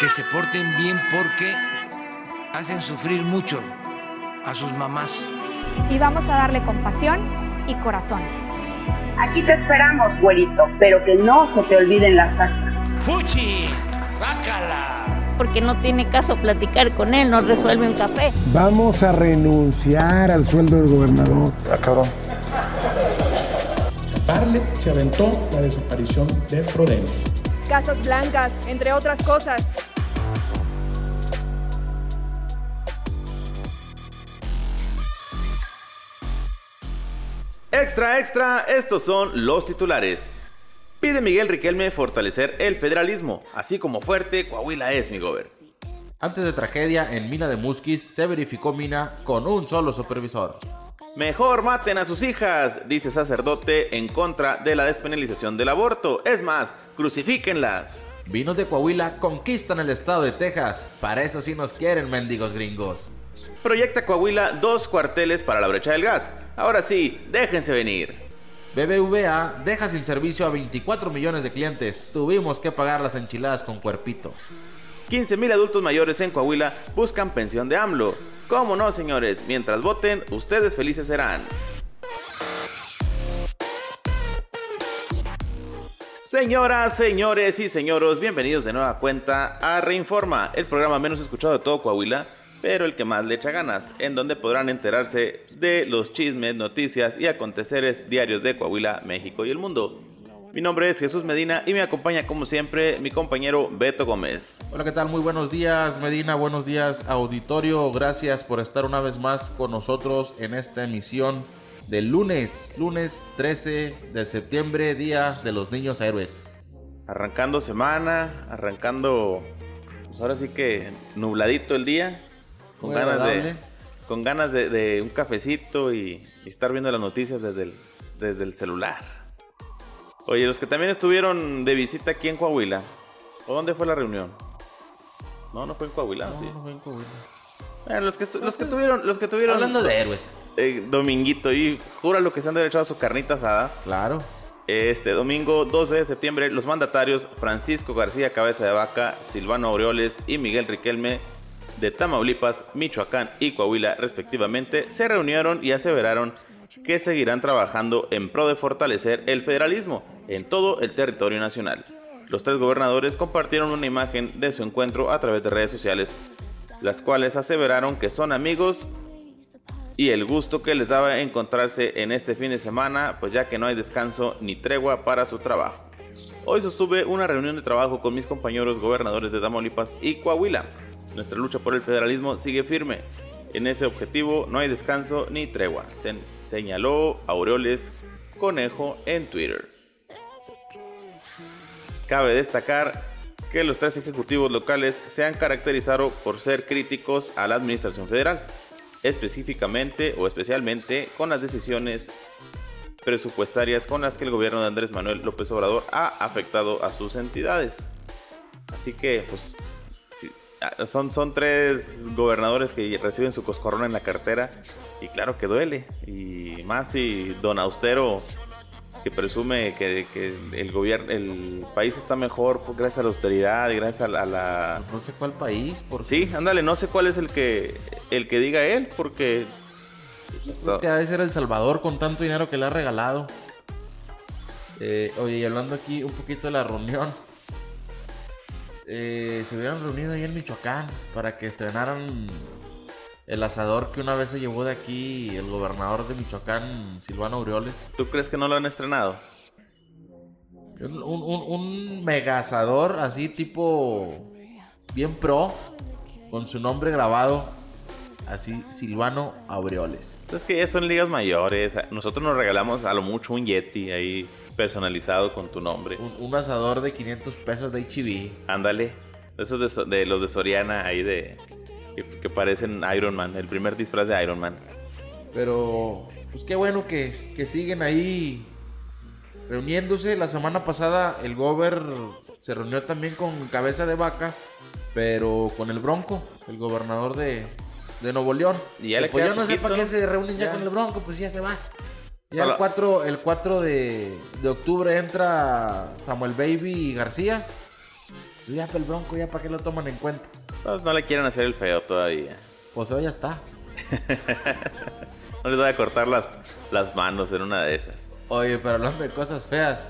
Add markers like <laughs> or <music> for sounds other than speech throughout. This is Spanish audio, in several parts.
que se porten bien porque hacen sufrir mucho a sus mamás. Y vamos a darle compasión y corazón. Aquí te esperamos, güerito, pero que no se te olviden las actas. ¡Fuchi! ¡Bácala! Porque no tiene caso platicar con él, no resuelve un café. Vamos a renunciar al sueldo del gobernador. Ah, cabrón. Parle se aventó la desaparición de Frodeno. Casas blancas, entre otras cosas. Extra, extra, estos son los titulares. Pide Miguel Riquelme fortalecer el federalismo, así como fuerte Coahuila es mi gober. Antes de tragedia en Mina de Musquis se verificó mina con un solo supervisor. Mejor maten a sus hijas, dice sacerdote en contra de la despenalización del aborto. Es más, crucifíquenlas. Vinos de Coahuila conquistan el estado de Texas. Para eso sí nos quieren, mendigos gringos. Proyecta Coahuila dos cuarteles para la brecha del gas. Ahora sí, déjense venir. BBVA deja sin servicio a 24 millones de clientes. Tuvimos que pagar las enchiladas con cuerpito. 15.000 adultos mayores en Coahuila buscan pensión de AMLO. ¿Cómo no, señores? Mientras voten, ustedes felices serán. Señoras, señores y señoros, bienvenidos de nueva cuenta a Reinforma, el programa menos escuchado de todo Coahuila, pero el que más le echa ganas, en donde podrán enterarse de los chismes, noticias y aconteceres diarios de Coahuila, México y el mundo. Mi nombre es Jesús Medina y me acompaña como siempre mi compañero Beto Gómez. Hola, ¿qué tal? Muy buenos días Medina, buenos días auditorio. Gracias por estar una vez más con nosotros en esta emisión del lunes, lunes 13 de septiembre, Día de los Niños Héroes. Arrancando semana, arrancando, pues ahora sí que nubladito el día, con Muy ganas, de, con ganas de, de un cafecito y, y estar viendo las noticias desde el, desde el celular. Oye, los que también estuvieron de visita aquí en Coahuila, ¿o dónde fue la reunión? No, no fue en Coahuila, No, sí. no fue en Coahuila. Bueno, los que, los que tuvieron, los que tuvieron Hablando de héroes. eh, dominguito y jura lo que se han derechado su carnita asada. Claro. Este domingo 12 de septiembre, los mandatarios Francisco García Cabeza de Vaca, Silvano Aureoles y Miguel Riquelme de Tamaulipas, Michoacán y Coahuila respectivamente se reunieron y aseveraron que seguirán trabajando en pro de fortalecer el federalismo en todo el territorio nacional. Los tres gobernadores compartieron una imagen de su encuentro a través de redes sociales, las cuales aseveraron que son amigos y el gusto que les daba encontrarse en este fin de semana, pues ya que no hay descanso ni tregua para su trabajo. Hoy sostuve una reunión de trabajo con mis compañeros gobernadores de Tamaulipas y Coahuila. Nuestra lucha por el federalismo sigue firme. En ese objetivo no hay descanso ni tregua, se señaló Aureoles Conejo en Twitter. Cabe destacar que los tres ejecutivos locales se han caracterizado por ser críticos a la administración federal, específicamente o especialmente con las decisiones presupuestarias con las que el gobierno de Andrés Manuel López Obrador ha afectado a sus entidades. Así que, pues, ah, son, son tres gobernadores que reciben su coscorrón en la cartera y claro que duele. Y más si Don Austero, que presume que, que el gobierno, el país está mejor pues, gracias a la austeridad y gracias a la... a la- No sé cuál país, porque Sí, ándale, no sé cuál es el que, el que diga él, porque... pues, creo que ha de ser El Salvador con tanto dinero que le ha regalado. Eh, oye, y hablando aquí un poquito de la reunión. Eh, se hubieran reunido ahí en Michoacán para que estrenaran el asador que una vez se llevó de aquí el gobernador de Michoacán, Silvano Aureoles. ¿Tú crees que no lo han estrenado? Un, un, un- mega asador así tipo bien pro, con su nombre grabado, así Silvano Aureoles. Es que ya son ligas mayores. Nosotros nos regalamos a lo mucho un Yeti ahí personalizado con tu nombre. Un, un asador de 500 pesos de HB. Ándale. Esos de, So- de los de Soriana ahí de... Que, que parecen Iron Man. El primer disfraz de Iron Man. Pero, pues qué bueno que, que siguen ahí reuniéndose. La semana pasada el Gober se reunió también con Cabeza de Vaca, pero con el Bronco, el gobernador de, de Nuevo León. Y ya le pues yo no sé para qué se reúnen ya, Ya. con el Bronco, pues ya se va. Ya el 4, el 4 de, de octubre entra Samuel Baby García. Pues ya para el bronco, ya para qué lo toman en cuenta. Pues no le quieren hacer el feo todavía. Pues feo ya está. <laughs> No les voy a cortar las, las manos en una de esas. Oye, pero hablando de cosas feas.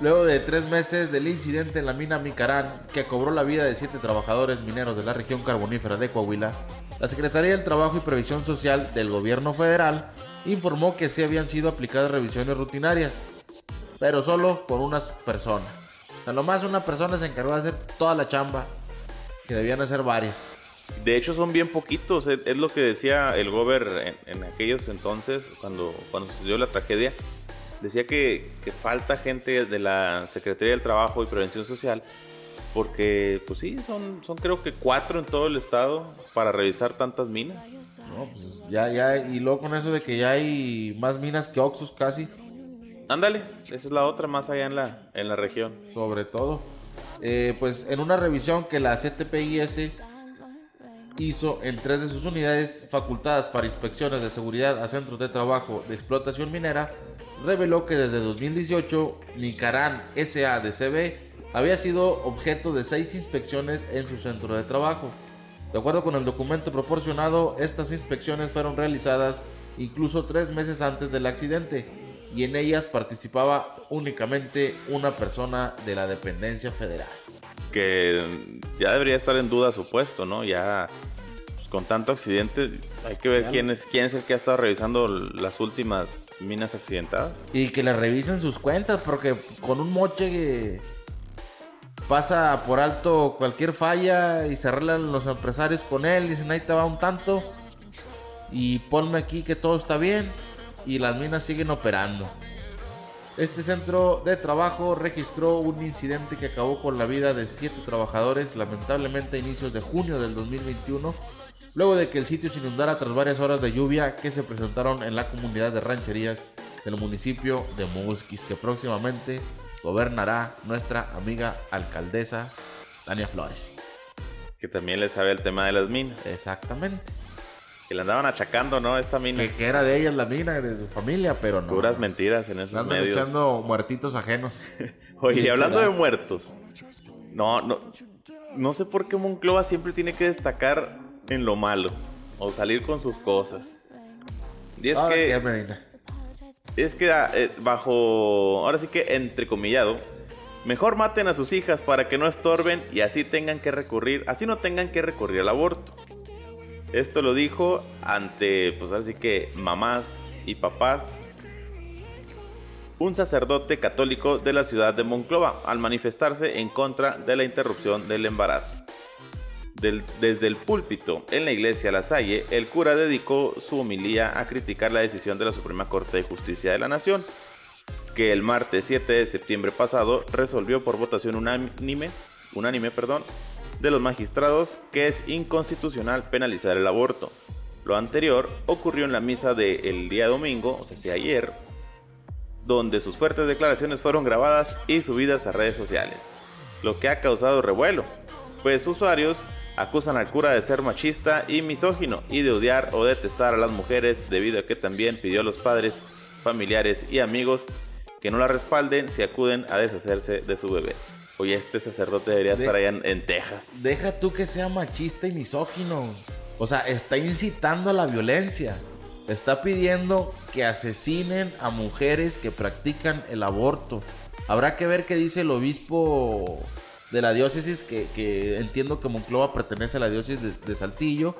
Luego de tres meses del incidente en la mina Micarán, que cobró la vida de siete trabajadores mineros de la región carbonífera de Coahuila, la Secretaría del Trabajo y Previsión Social del gobierno federal informó que sí habían sido aplicadas revisiones rutinarias, pero solo por unas personas. O sea, nomás una persona se encargó de hacer toda la chamba, que debían hacer varias. De hecho, son bien poquitos. Es, lo que decía el gober en, en aquellos entonces, cuando, cuando sucedió la tragedia. Decía que, que falta gente de la Secretaría del Trabajo y Prevención Social. Porque, pues sí, son, son creo que cuatro en todo el estado para revisar tantas minas. No, pues ya, ya, y luego con eso de que ya hay más minas que Oxus casi, Ándale, esa es la otra más allá en la, en la región. sobre todo. Eh, pues en una revisión que la CTPIS hizo en tres de sus unidades facultadas para inspecciones de seguridad a centros de trabajo de explotación minera, reveló que desde 2018 Nicarán SA de CB había sido objeto de seis inspecciones en su centro de trabajo. De acuerdo con el documento proporcionado, estas inspecciones fueron realizadas incluso tres meses antes del accidente y en ellas participaba únicamente una persona de la dependencia federal. Que ya debería estar en duda su puesto, ¿no? Ya pues, con tanto accidente hay que ver quién es, quién es el que ha estado revisando las últimas minas accidentadas. Y que le revisen sus cuentas, porque con un moche que pasa por alto cualquier falla y se arreglan los empresarios con él, dicen ahí te va un tanto y ponme aquí que todo está bien y las minas siguen operando. Este centro de trabajo registró un incidente que acabó con la vida de siete trabajadores, lamentablemente a inicios de junio del 2021, luego de que el sitio se inundara tras varias horas de lluvia que se presentaron en la comunidad de rancherías del municipio de Musquis, que próximamente gobernará nuestra amiga alcaldesa Tania Flores. Que también le sabe el tema de las minas. Exactamente. Que le andaban achacando, ¿no? Esta mina. Que, que era de ellas la mina, de su familia, pero no. Puras mentiras en esos Andan medios. echando muertitos ajenos. <laughs> Oye, y hablando de muertos. No, no. No sé por qué Monclova siempre tiene que destacar en lo malo. O salir con sus cosas. Y es Ah, que. ya, Medina. Es que ah, eh, bajo, ahora sí que entrecomillado, mejor maten a sus hijas para que no estorben y así tengan que recurrir, así no tengan que recurrir al aborto. Esto lo dijo ante, pues ahora sí que mamás y papás, un sacerdote católico de la ciudad de Monclova, al manifestarse en contra de la interrupción del embarazo. Desde el púlpito en la iglesia La Salle, el cura dedicó su homilía a criticar la decisión de la Suprema Corte de Justicia de la Nación, que el martes 7 de septiembre pasado resolvió por votación unánime, unánime perdón, de los magistrados que es inconstitucional penalizar el aborto. Lo anterior ocurrió en la misa del día domingo, o sea, ayer, donde sus fuertes declaraciones fueron grabadas y subidas a redes sociales, lo que ha causado revuelo, pues usuarios acusan al cura de ser machista y misógino y de odiar o detestar a las mujeres debido a que también pidió a los padres, familiares y amigos que no la respalden si acuden a deshacerse de su bebé. Oye, este sacerdote debería De- estar allá en, en Texas. Deja tú que sea machista y misógino. O sea, está incitando a la violencia. Está pidiendo que asesinen a mujeres que practican el aborto. Habrá que ver qué dice el obispo de la diócesis, que, que entiendo que Monclova pertenece a la diócesis de, de Saltillo.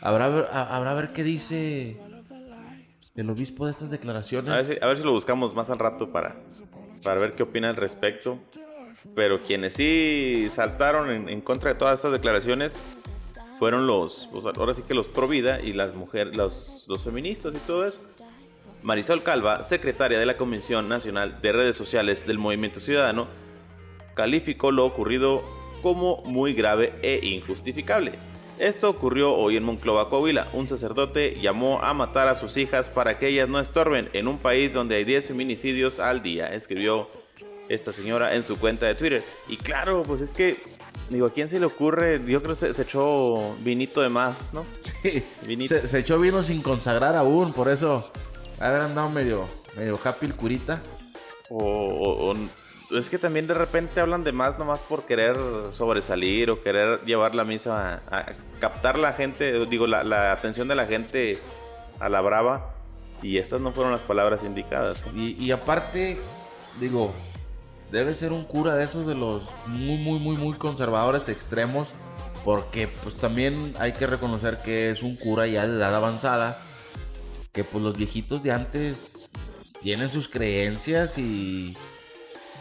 Habrá, habrá ver qué dice el obispo de estas declaraciones. A ver, si, lo buscamos más al rato para, para ver qué opina al respecto. Pero quienes sí saltaron en, contra de todas estas declaraciones fueron los, pues, ahora sí que los pro vida y las mujeres, los, los feministas y todo eso. Marisol Calva, secretaria de la Comisión Nacional de Redes Sociales del Movimiento Ciudadano, calificó lo ocurrido como muy grave e injustificable. Esto ocurrió hoy en Monclova, Coahuila. Un sacerdote llamó a matar a sus hijas para que ellas no estorben en un país donde hay 10 feminicidios al día, escribió esta señora en su cuenta de Twitter. Y claro, pues es que, digo, ¿a quién se le ocurre? Yo creo que se, se echó vinito de más, ¿no? Vinito. se, se echó vino sin consagrar aún, por eso haber andado medio, medio happy el curita. O, o- o- es que también de repente hablan de más nomás por querer sobresalir o querer llevar la misa a, a captar la gente, digo, la, la atención de la gente a la brava. Y estas no fueron las palabras indicadas. Y, y aparte, digo, debe ser un cura de esos de los muy, muy, muy, muy conservadores extremos. Porque pues también hay que reconocer que es un cura ya de edad avanzada. Que pues los viejitos de antes tienen sus creencias y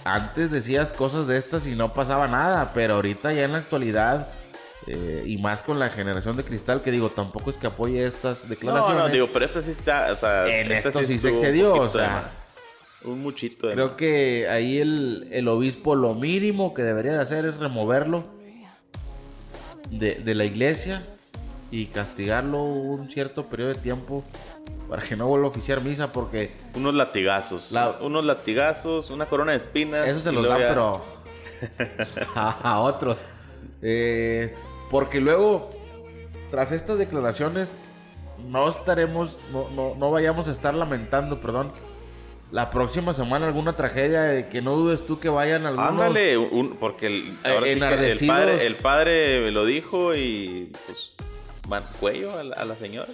antes decías cosas de estas y no pasaba nada. Pero ahorita ya en la actualidad... eh, y más con la generación de cristal, que digo, tampoco es que apoye estas No, declaraciones. no, digo, pero esta sí está, o sea, En esta esto sí se excedió, o sea. Un muchito Creo más. que ahí el, el obispo lo mínimo que debería de hacer es removerlo de, de la iglesia y castigarlo un cierto periodo de tiempo para que no vuelva a oficiar misa porque Unos latigazos. La- Unos latigazos, una corona de espinas. eso se los dan ya- pero <laughs> a, a otros. Eh, porque luego, tras estas declaraciones, no estaremos, no, no, no vayamos a estar lamentando, perdón, la próxima semana alguna tragedia de que no dudes tú que vayan algunos... Ándale, un- porque el, ahora sí que el, enardecidos. padre, el padre lo dijo y pues van cuello a la, a la señora.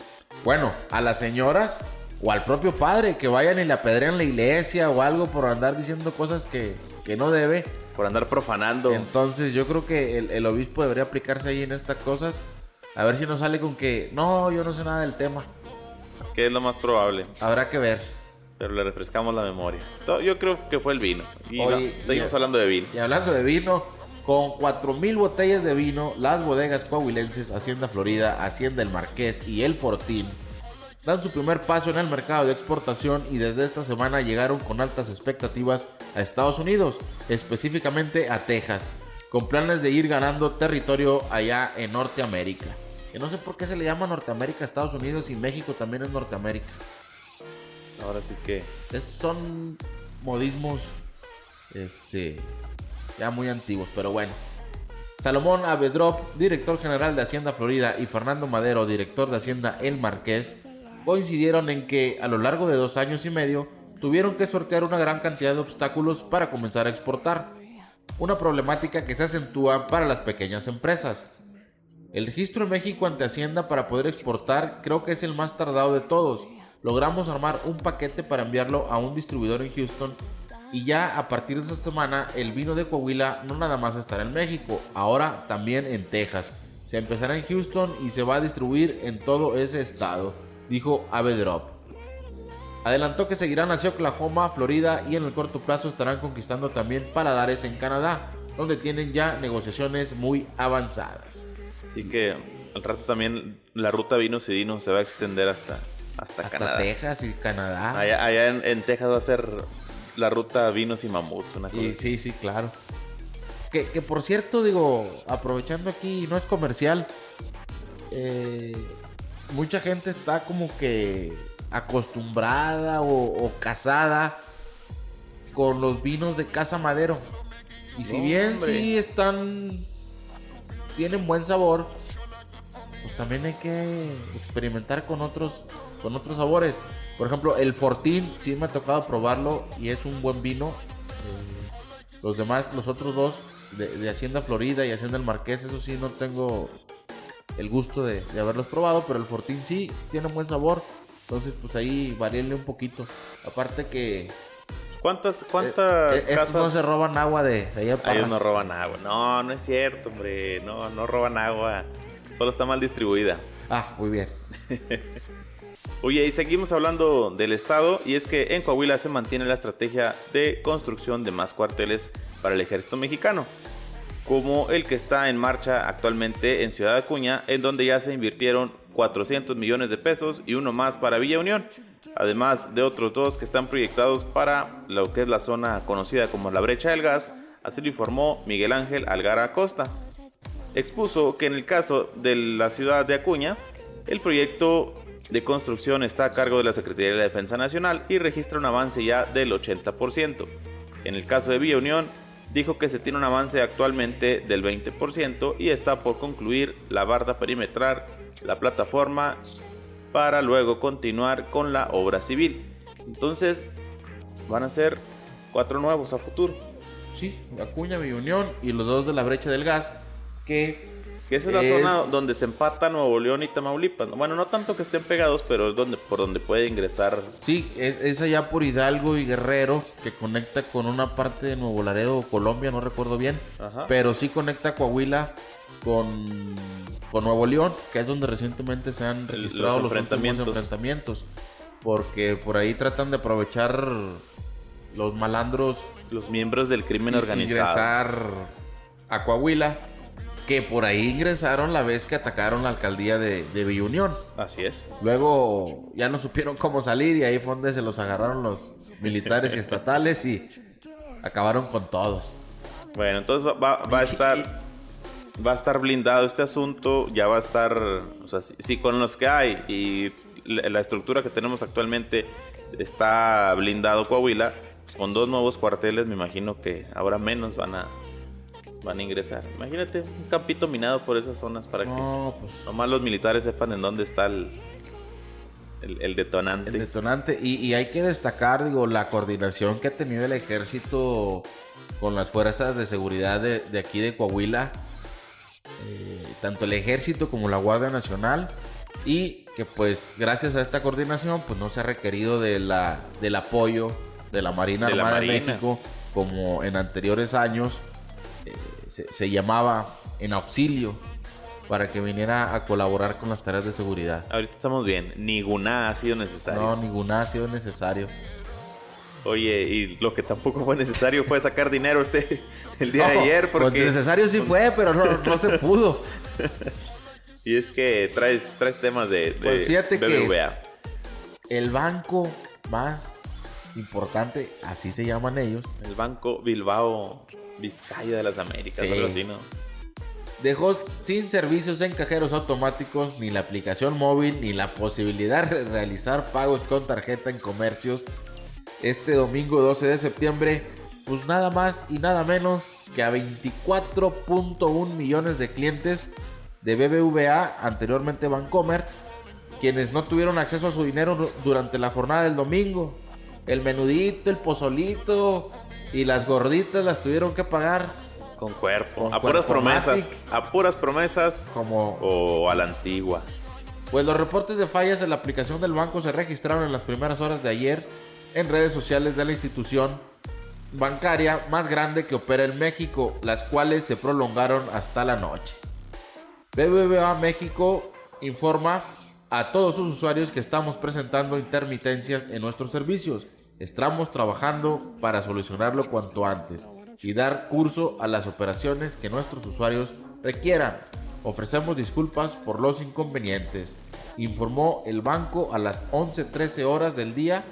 Bueno, a las señoras o al propio padre que vayan y le apedrean la iglesia o algo por andar diciendo cosas que, que no debe. Por andar profanando. Entonces yo creo que el, el obispo debería aplicarse ahí en estas cosas. A ver si nos sale con que no, yo no sé nada del tema. que es lo más probable. Habrá que ver. Pero le refrescamos la memoria. Yo creo que fue el vino. Y Oye, va, seguimos y- hablando de vino. Y hablando de vino, con 4.000 botellas de vino, las bodegas coahuilenses Hacienda Florida, Hacienda El Marqués y El Fortín dan su primer paso en el mercado de exportación y desde esta semana llegaron con altas expectativas a Estados Unidos, específicamente a Texas, con planes de ir ganando territorio allá en Norteamérica. Que no sé por qué se le llama Norteamérica a Estados Unidos y México también es Norteamérica. Ahora sí que. Estos son modismos este ya muy antiguos, pero bueno. Salomón Avedrop, director general de Hacienda Florida, y Fernando Madero, director de Hacienda El Marqués, coincidieron en que a lo largo de dos años y medio tuvieron que sortear una gran cantidad de obstáculos para comenzar a exportar. Una problemática que se acentúa para las pequeñas empresas. El registro en México ante Hacienda para poder exportar creo que es el más tardado de todos. Logramos armar un paquete para enviarlo a un distribuidor en Houston y ya a partir de esta semana el vino de Coahuila no nada más estará en México, ahora también en Texas. Se empezará en Houston y se va a distribuir en todo ese estado, dijo Avedrop. Adelantó que seguirán hacia Oklahoma, Florida y en el corto plazo estarán conquistando también paladares en Canadá, donde tienen ya negociaciones muy avanzadas. Así que al rato también la ruta vinos y vinos se va a extender hasta, hasta, Hasta Canadá. Texas y Canadá. Allá, allá en, en Texas va a ser la ruta vinos y mamuts. Una cosa Y sí, sí, claro. Que, que por cierto, digo, aprovechando aquí, no es comercial. eh, mucha gente está como que acostumbrada o, o casada con los vinos de Casa Madero. Y si No, bien hombre. sí están. tienen buen sabor, pues también hay que experimentar con otros, con otros sabores. Por ejemplo, el Fortín, sí me ha tocado probarlo y es un buen vino. Eh, los demás, los otros dos, de, de Hacienda Florida y Hacienda El Marqués, eso sí no tengo el gusto de, de haberlos probado, pero el Fortín sí tiene un buen sabor. Entonces, pues ahí varíenle un poquito. Aparte que ¿Cuántas, cuántas eh, casas? no se roban agua de, de allá Ellos no roban agua. No, no es cierto, hombre. No, no roban agua. Solo está mal distribuida. Ah, muy bien. <laughs> Oye, y seguimos hablando del Estado, y es que en Coahuila se mantiene la estrategia de construcción de más cuarteles para el ejército mexicano, como el que está en marcha actualmente en Ciudad Acuña, en donde ya se invirtieron 400 millones de pesos y uno más para Villa Unión, además de otros dos que están proyectados para lo que es la zona conocida como la brecha del gas, así lo informó Miguel Ángel Algara Acosta. Expuso que en el caso de la ciudad de Acuña, el proyecto de construcción está a cargo de la Secretaría de la Defensa Nacional y registra un avance ya del 80%. En el caso de Villa Unión, dijo que se tiene un avance actualmente del 20% y está por concluir la barda perimetral, la plataforma, para luego continuar con la obra civil. Entonces, van a ser cuatro nuevos a futuro. sí, Acuña, Villa Unión y los dos de la brecha del gas, que Que esa es la zona donde se empata Nuevo León y Tamaulipas. ¿no? Bueno, no tanto que estén pegados, pero es donde, por donde puede ingresar. Sí, es, es allá por Hidalgo y Guerrero, que conecta con una parte de Nuevo Laredo o Colombia, no recuerdo bien. Ajá. Pero sí conecta Coahuila con, con Nuevo León, que es donde recientemente se han registrado los los, enfrentamientos. enfrentamientos. Porque por ahí tratan de aprovechar los malandros Los miembros del crimen organizado. ingresar a Coahuila, que por ahí ingresaron la vez que atacaron la alcaldía de, de Villa Unión. Así es. Luego ya no supieron cómo salir y ahí fue donde se los agarraron los militares y estatales y acabaron con todos. Bueno, entonces va, va- va a estar. Va a estar blindado este asunto. Ya va a estar. O sea, si, si con los que hay y la, la estructura que tenemos actualmente está blindado Coahuila, pues con dos nuevos cuarteles, me imagino que ahora menos van a. Van a ingresar. Imagínate un campito minado por esas zonas para que No, pues nomás los militares sepan en dónde está el, el, el detonante. el detonante. Y, y hay que destacar, digo, la coordinación que ha tenido el ejército con las fuerzas de seguridad de, de aquí de Coahuila. Eh, tanto el ejército como la Guardia Nacional. Y que pues gracias a esta coordinación pues no se ha requerido de la, del apoyo de la Marina De la Armada de Marina. México como en anteriores años se, se llamaba en auxilio para que viniera a colaborar con las tareas de seguridad. Ahorita estamos bien. Ninguna ha sido necesaria. No, ninguna ha sido necesario. Oye, y lo que tampoco fue necesario fue sacar dinero este <laughs> el día de ayer pues porque necesario sí fue, pero no, no se pudo. <laughs> y es que traes traes temas de, de Pues fíjate que- BBVA. El banco más importante, así se llaman ellos, el Banco Bilbao Vizcaya de las Américas, Sí. algo así, ¿no? dejó sin servicios en cajeros automáticos, ni la aplicación móvil, ni la posibilidad de realizar pagos con tarjeta en comercios. Este domingo 12 de septiembre, pues nada más y nada menos que a 24.1 millones de clientes de BBVA, anteriormente Bancomer, quienes no tuvieron acceso a su dinero du- durante la jornada del domingo. El menudito, el pozolito y las gorditas las tuvieron que pagar Con cuerpo. Con a puras promesas. A puras promesas como o a la antigua. Pues los reportes de fallas en la aplicación del banco se registraron en las primeras horas de ayer en redes sociales de la institución bancaria más grande que opera en México, las cuales se prolongaron hasta la noche. BBVA México informa a todos sus usuarios que estamos presentando intermitencias en nuestros servicios. Estamos trabajando para solucionarlo cuanto antes y dar curso a las operaciones que nuestros usuarios requieran. Ofrecemos disculpas por los inconvenientes, informó el banco a las 11:13 horas del día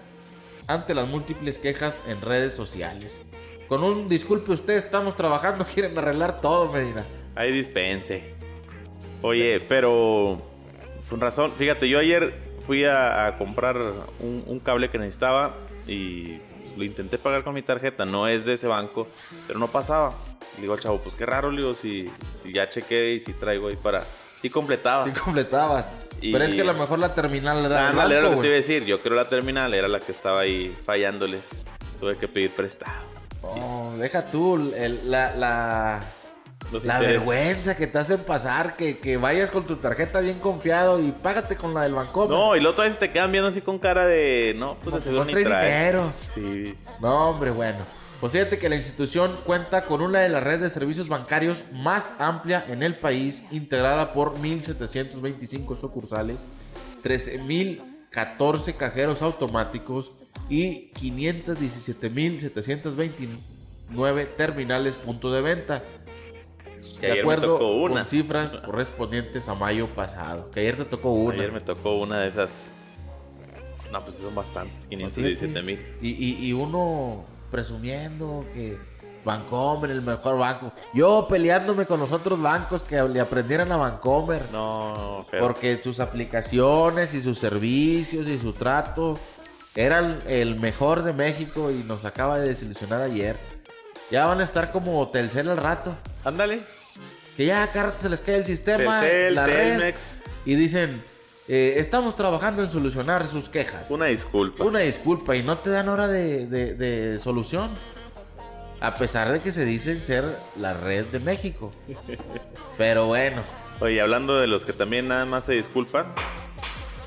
ante las múltiples quejas en redes sociales. Con un disculpe usted, estamos trabajando, <laughs> quieren arreglar todo, Medina. Ahí dispense. Oye, pero con razón, fíjate, yo ayer fui a, a comprar un, un cable que necesitaba y lo intenté pagar con mi tarjeta, no es de ese banco, pero no pasaba. Le digo al chavo, pues qué raro, le digo, si, si ya chequé y si traigo ahí para... Sí completaba. Si completabas. Y- Pero es que a lo mejor la terminal era del Ándale, era lo que te iba a decir. Yo creo la terminal era la que estaba ahí fallándoles. Tuve que pedir prestado. Oh, deja tú el- la, la, Los la intereses. vergüenza que te hacen pasar, que, que vayas con tu tarjeta bien confiado y págate con la del banco. No, y luego otra vez te quedan viendo así con cara de. No, pues de seguro no ni traes trae. dinero. Sí. No, hombre, bueno. Pues fíjate que la institución cuenta con una de las redes de servicios bancarios más amplia en el país, integrada por 1.725 sucursales, 13.014 cajeros automáticos y 517.729 terminales punto de venta. Y De ayer me acuerdo tocó una. con cifras <laughs> correspondientes a mayo pasado. Que ayer te tocó una. Ayer me tocó una de esas. No, pues son bastantes. 517 mil. Y, y, y uno presumiendo que Bancomer, el mejor banco. Yo peleándome con los otros bancos que le aprendieran a Bancomer. No, pero. Porque sus aplicaciones y sus servicios y su trato eran el mejor de México y nos acaba de desilusionar ayer. Ya van a estar como Telcel al rato. Ándale. Que ya cada rato se les cae el sistema, Telcel, la red. Y dicen, eh, estamos trabajando en solucionar sus quejas. Una disculpa. Una disculpa y no te dan hora de, de- de solución. A pesar de que se dicen ser la red de México. Pero bueno. Oye, hablando de los que también nada más se disculpan,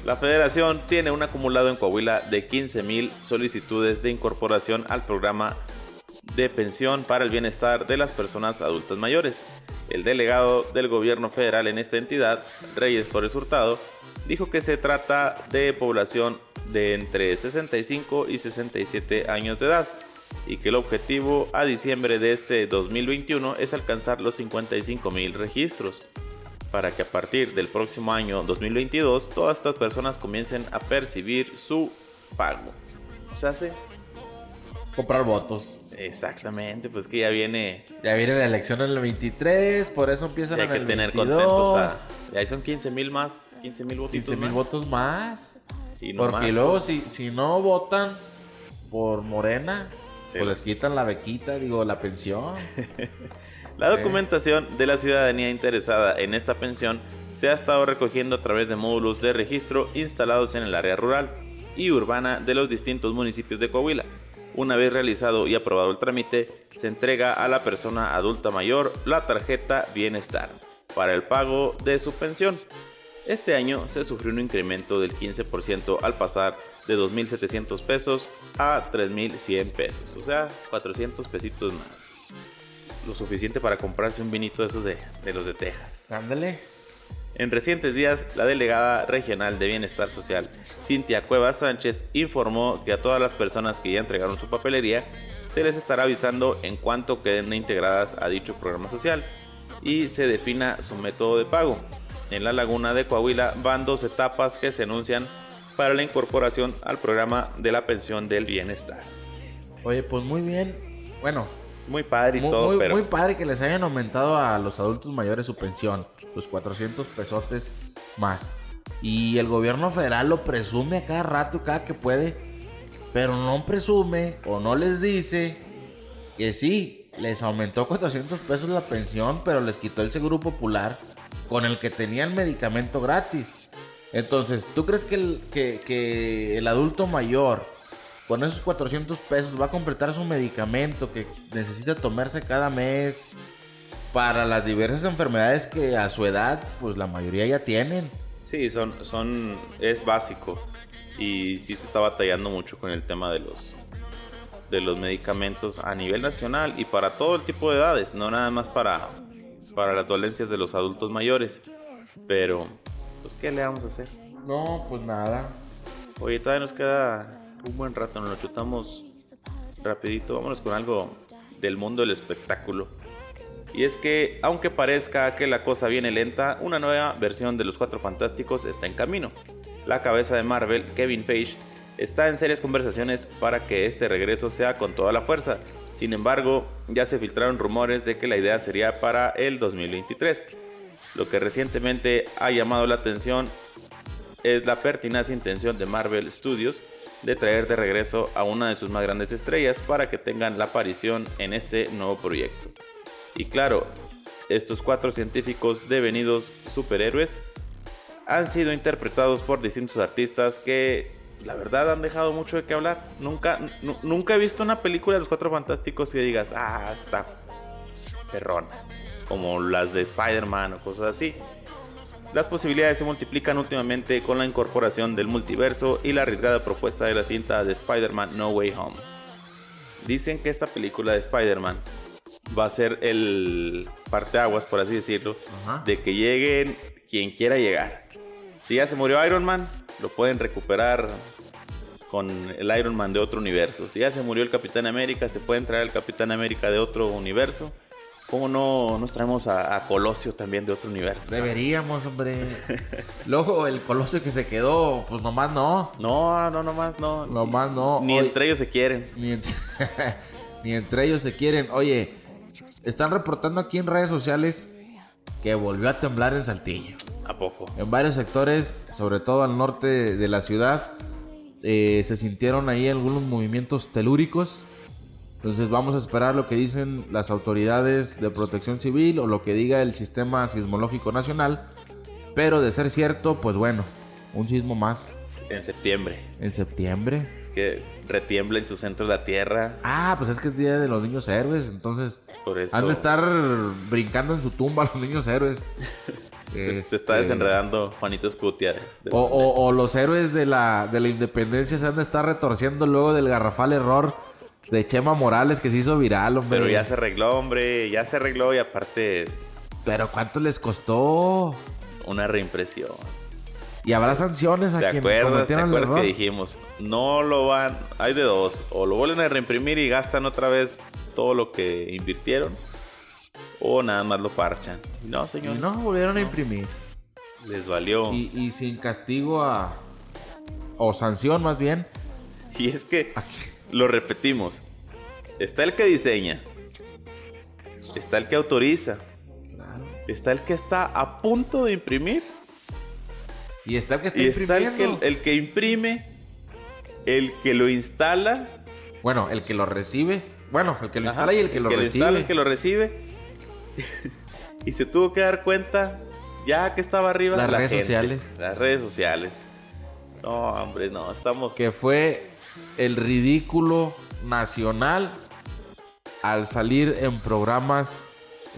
la federación tiene un acumulado en Coahuila de 15.000 solicitudes de incorporación al programa de pensión para el bienestar de las personas adultas mayores. El delegado del gobierno federal en esta entidad, Reyes Flores Hurtado, dijo que se trata de población de entre 65 y 67 años de edad y que el objetivo a diciembre de este 2021 es alcanzar los 55 mil registros para que a partir del próximo año 2022 todas estas personas comiencen a percibir su pago. O sea, hace comprar votos. Exactamente, pues que ya viene. Ya viene la elección en el 23, por eso empiezan ya en hay el que tener 22. contentos a. Ya son 15 mil más, 15 mil votos 15 mil votos más. Y no Porque más, luego pues. si, si no votan por Morena, Sí. pues les quitan la bequita, digo, la pensión. <laughs> La documentación de la ciudadanía interesada en esta pensión se ha estado recogiendo a través de módulos de registro instalados en el área rural y urbana de los distintos municipios de Coahuila. Una vez realizado y aprobado el trámite, se entrega a la persona adulta mayor la tarjeta Bienestar para el pago de su pensión. Este año se sufrió un incremento del 15% al pasar de 2.700 pesos a 3.100 pesos, o sea, 400 pesitos más lo suficiente para comprarse un vinito de esos de, de los de Texas. Ándale. En recientes días, la delegada regional de Bienestar Social, Cintia Cuevas Sánchez, informó que a todas las personas que ya entregaron su papelería, se les estará avisando en cuanto queden integradas a dicho programa social y se defina su método de pago. En la laguna de Coahuila van dos etapas que se anuncian para la incorporación al programa de la pensión del bienestar. Oye, pues muy bien. Bueno, Muy padre y muy, todo, muy- pero... muy padre que les hayan aumentado a los adultos mayores su pensión. Los 400 pesotes más. Y el gobierno federal lo presume a cada rato, cada que puede. Pero no presume o no les dice que sí, les aumentó 400 pesos la pensión, pero les quitó el seguro popular con el que tenían medicamento gratis. Entonces, ¿tú crees que el, que, que el adulto mayor con esos 400 pesos va a completar su medicamento que necesita tomarse cada mes para las diversas enfermedades que a su edad, pues la mayoría ya tienen? Sí, son, son, es básico. Y sí se está batallando mucho con el tema de los, de los medicamentos a nivel nacional y para todo el tipo de edades, no nada más para, para las dolencias de los adultos mayores. Pero, pues, ¿qué le vamos a hacer? No, pues nada. Oye, todavía nos queda un buen rato, nos lo chutamos rapidito. Vámonos con algo del mundo del espectáculo. Y es que, aunque parezca que la cosa viene lenta, una nueva versión de Los Cuatro Fantásticos está en camino. La cabeza de Marvel, Kevin Feige, está en serias conversaciones para que este regreso sea con toda la fuerza. Sin embargo, ya se filtraron rumores de que la idea sería para el 2023. Lo que recientemente ha llamado la atención es la pertinaz intención de Marvel Studios de traer de regreso a una de sus más grandes estrellas para que tengan la aparición en este nuevo proyecto. Y claro, estos cuatro científicos devenidos superhéroes han sido interpretados por distintos artistas que la verdad han dejado mucho de qué hablar. Nunca, nu- nunca he visto una película de los cuatro fantásticos que digas, ah, está perrona. Como las de Spider-Man o cosas así. Las posibilidades se multiplican últimamente con la incorporación del multiverso y la arriesgada propuesta de la cinta de Spider-Man No Way Home. Dicen que esta película de Spider-Man va a ser el parteaguas, por así decirlo, Ajá. de que lleguen quien quiera llegar. Si ya se murió Iron Man, lo pueden recuperar con el Iron Man de otro universo. Si ya se murió el Capitán América, se pueden traer al Capitán América de otro universo. ¿Cómo no nos traemos a, a Colosio también de otro universo? Deberíamos, hombre. <laughs> Luego el colosio que se quedó, pues nomás no. No, no, nomás no. Nomás no. Ni entre ellos se quieren. Ni, ent- <laughs> ni entre ellos se quieren. Oye, están reportando aquí en redes sociales que volvió a temblar en Saltillo. ¿A poco? En varios sectores, sobre todo al norte de la ciudad, eh, se sintieron ahí algunos movimientos telúricos. Entonces vamos a esperar lo que dicen las autoridades de protección civil o lo que diga el sistema sismológico nacional. Pero de ser cierto, pues bueno, un sismo más En septiembre. en septiembre. Es que retiembla en su centro la tierra. Ah, pues es que es Día de los Niños Héroes, entonces Por eso han de estar brincando en su tumba los niños héroes. <laughs> se, se está Este, desenredando Juanito Escutia. de- de- O, o- o los héroes de la, de la independencia se han de estar retorciendo luego del garrafal error de Chema Morales que se hizo viral, hombre. Pero ya se arregló, hombre. Ya se arregló y aparte Pero ¿cuánto les costó? una reimpresión. Y habrá sanciones a ¿Te quien acuerdas? ¿Te acuerdas que dijimos? No lo van. Hay de dos. O lo vuelven a reimprimir y gastan otra vez todo lo que invirtieron. O nada más lo parchan. No, Y señor. no, volvieron a imprimir. Les valió. Y, y sin castigo a... O sanción más bien. Y es que Aquí. Lo repetimos. Está el que diseña. Está el que autoriza. Está el que está a punto de imprimir. Y está el que está Y está el que, el que imprime. El que lo instala. Bueno, el que lo recibe. Bueno, el que lo Ajá, instala y el que lo recibe. instala, el que lo recibe. y se tuvo que dar cuenta. Ya que estaba arriba. Las la redes gente, sociales. Las redes sociales. No, hombre, no. Estamos. que fue el ridículo nacional al salir en programas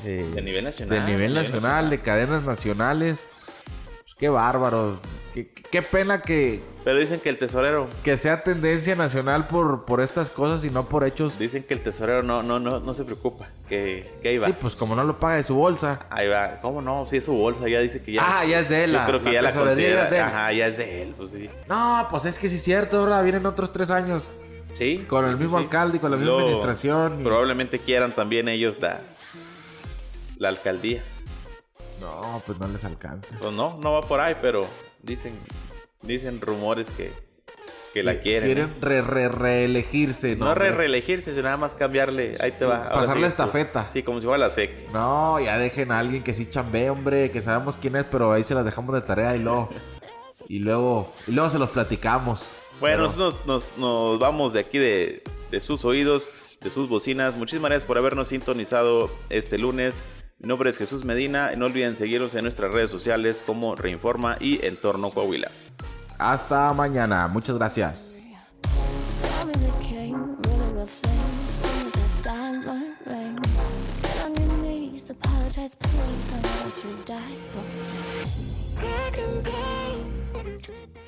eh, De nivel nacional. de nivel nacional, de cadenas nacionales. Pues qué bárbaro. Qué, qué pena que, Pero dicen que el tesorero. que sea tendencia nacional por, por estas cosas y no por hechos. Dicen que el tesorero no, no, no, no se preocupa. Que, que ahí va. Sí, pues como no lo paga de su bolsa. Ahí va. ¿Cómo no? Si es su bolsa, ya dice que ya. Ah, ya es de él, Yo la- creo que la ya la considera. es de él. Ajá, ya es de él, pues sí. No, pues es que sí es cierto, ahora vienen otros tres años. Sí. Con el sí, mismo sí. alcalde y con la misma Luego, administración y- Probablemente quieran también ellos la, la alcaldía. No, pues no les alcanza. Pues no, no va por ahí, pero dicen, dicen rumores que, que la quieren. Quieren re, re- reelegirse, no ¿no? re reelegirse, sino nada más cambiarle. Ahí te va. Pasarle sí, estafeta. Sí, como si fuera la SEC. No, ya dejen a alguien que sí chambee, hombre, que sabemos quién es, pero ahí se las dejamos de tarea y luego. Y luego, y luego se los platicamos. Bueno, Pero- nosotros nos, nos vamos de aquí de, de sus oídos, de sus bocinas. Muchísimas gracias por habernos sintonizado este lunes. Mi nombre es Jesús Medina. No olviden seguirnos en nuestras redes sociales como Reinforma y Entorno Coahuila. Hasta mañana. Muchas gracias. Apologize, please. I know you died.